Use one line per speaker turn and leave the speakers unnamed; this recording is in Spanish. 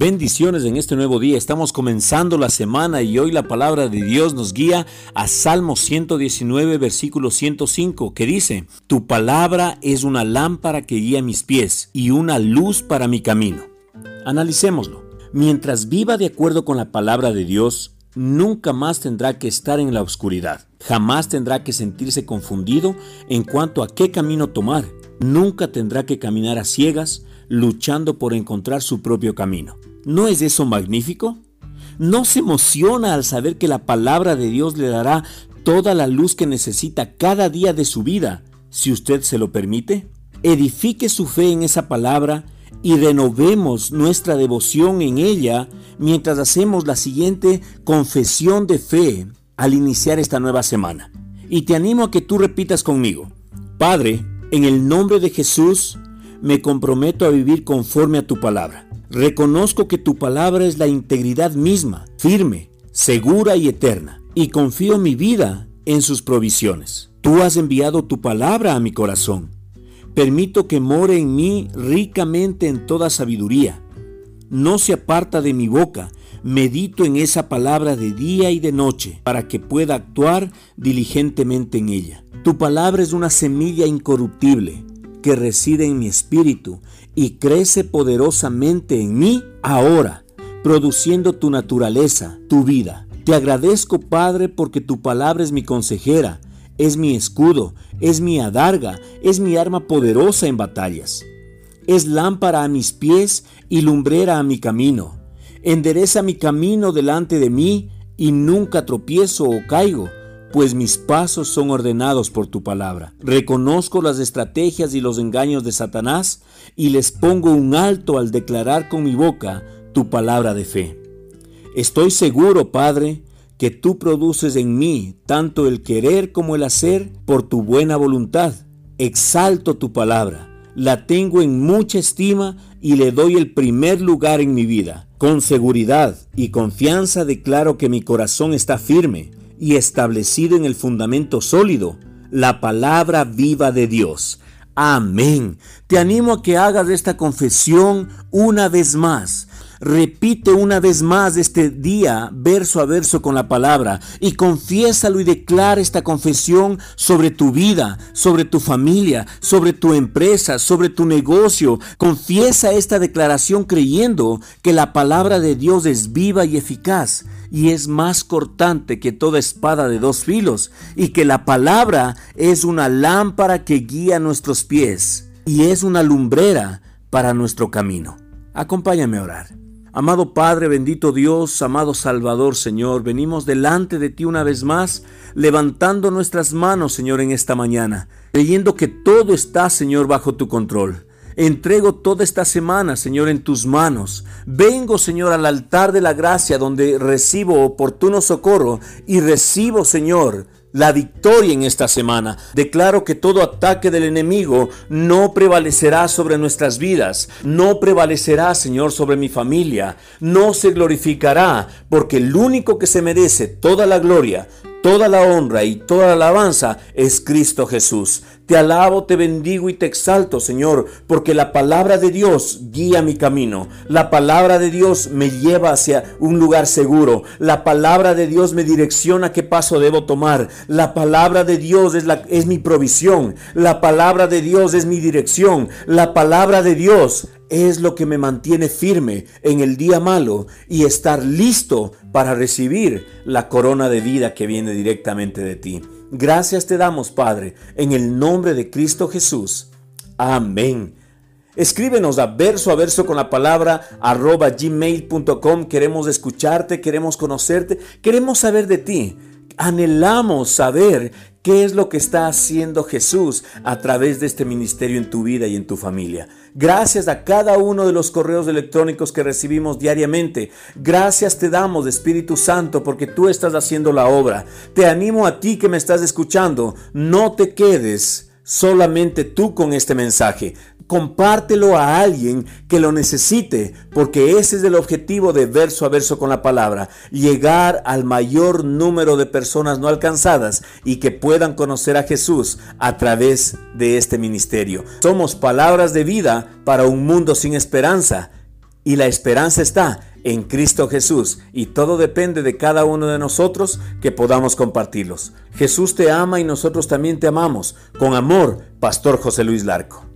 Bendiciones en este nuevo día. Estamos comenzando la semana y hoy la palabra de Dios nos guía a Salmo 119, versículo 105, que dice, Tu palabra es una lámpara que guía mis pies y una luz para mi camino. Analicémoslo. Mientras viva de acuerdo con la palabra de Dios, nunca más tendrá que estar en la oscuridad. Jamás tendrá que sentirse confundido en cuanto a qué camino tomar. Nunca tendrá que caminar a ciegas, luchando por encontrar su propio camino. ¿No es eso magnífico? ¿No se emociona al saber que la palabra de Dios le dará toda la luz que necesita cada día de su vida, si usted se lo permite? Edifique su fe en esa palabra y renovemos nuestra devoción en ella mientras hacemos la siguiente confesión de fe al iniciar esta nueva semana. Y te animo a que tú repitas conmigo, Padre, en el nombre de Jesús, me comprometo a vivir conforme a tu palabra. Reconozco que tu palabra es la integridad misma, firme, segura y eterna, y confío mi vida en sus provisiones. Tú has enviado tu palabra a mi corazón. Permito que more en mí ricamente en toda sabiduría. No se aparta de mi boca, medito en esa palabra de día y de noche, para que pueda actuar diligentemente en ella. Tu palabra es una semilla incorruptible que reside en mi espíritu y crece poderosamente en mí ahora, produciendo tu naturaleza, tu vida. Te agradezco, Padre, porque tu palabra es mi consejera, es mi escudo, es mi adarga, es mi arma poderosa en batallas. Es lámpara a mis pies y lumbrera a mi camino. Endereza mi camino delante de mí y nunca tropiezo o caigo pues mis pasos son ordenados por tu palabra. Reconozco las estrategias y los engaños de Satanás y les pongo un alto al declarar con mi boca tu palabra de fe. Estoy seguro, Padre, que tú produces en mí tanto el querer como el hacer por tu buena voluntad. Exalto tu palabra, la tengo en mucha estima y le doy el primer lugar en mi vida. Con seguridad y confianza declaro que mi corazón está firme y establecido en el fundamento sólido, la palabra viva de Dios. Amén. Te animo a que hagas esta confesión una vez más Repite una vez más este día, verso a verso con la palabra, y confiésalo y declara esta confesión sobre tu vida, sobre tu familia, sobre tu empresa, sobre tu negocio. Confiesa esta declaración creyendo que la palabra de Dios es viva y eficaz y es más cortante que toda espada de dos filos, y que la palabra es una lámpara que guía nuestros pies y es una lumbrera para nuestro camino. Acompáñame a orar. Amado Padre, bendito Dios, amado Salvador, Señor, venimos delante de ti una vez más, levantando nuestras manos, Señor, en esta mañana, creyendo que todo está, Señor, bajo tu control. Entrego toda esta semana, Señor, en tus manos. Vengo, Señor, al altar de la gracia donde recibo oportuno socorro y recibo, Señor, la victoria en esta semana. Declaro que todo ataque del enemigo no prevalecerá sobre nuestras vidas, no prevalecerá, Señor, sobre mi familia, no se glorificará, porque el único que se merece toda la gloria, Toda la honra y toda la alabanza es Cristo Jesús. Te alabo, te bendigo y te exalto, Señor, porque la palabra de Dios guía mi camino. La palabra de Dios me lleva hacia un lugar seguro. La palabra de Dios me direcciona qué paso debo tomar. La palabra de Dios es, la, es mi provisión. La palabra de Dios es mi dirección. La palabra de Dios es lo que me mantiene firme en el día malo y estar listo para recibir la corona de vida que viene directamente de ti. Gracias te damos, Padre, en el nombre de Cristo Jesús. Amén. Escríbenos a verso a verso con la palabra arroba gmail.com. Queremos escucharte, queremos conocerte, queremos saber de ti. Anhelamos saber ¿Qué es lo que está haciendo Jesús a través de este ministerio en tu vida y en tu familia? Gracias a cada uno de los correos electrónicos que recibimos diariamente. Gracias te damos, Espíritu Santo, porque tú estás haciendo la obra. Te animo a ti que me estás escuchando, no te quedes solamente tú con este mensaje compártelo a alguien que lo necesite, porque ese es el objetivo de verso a verso con la palabra, llegar al mayor número de personas no alcanzadas y que puedan conocer a Jesús a través de este ministerio. Somos palabras de vida para un mundo sin esperanza y la esperanza está en Cristo Jesús y todo depende de cada uno de nosotros que podamos compartirlos. Jesús te ama y nosotros también te amamos. Con amor, Pastor José Luis Larco.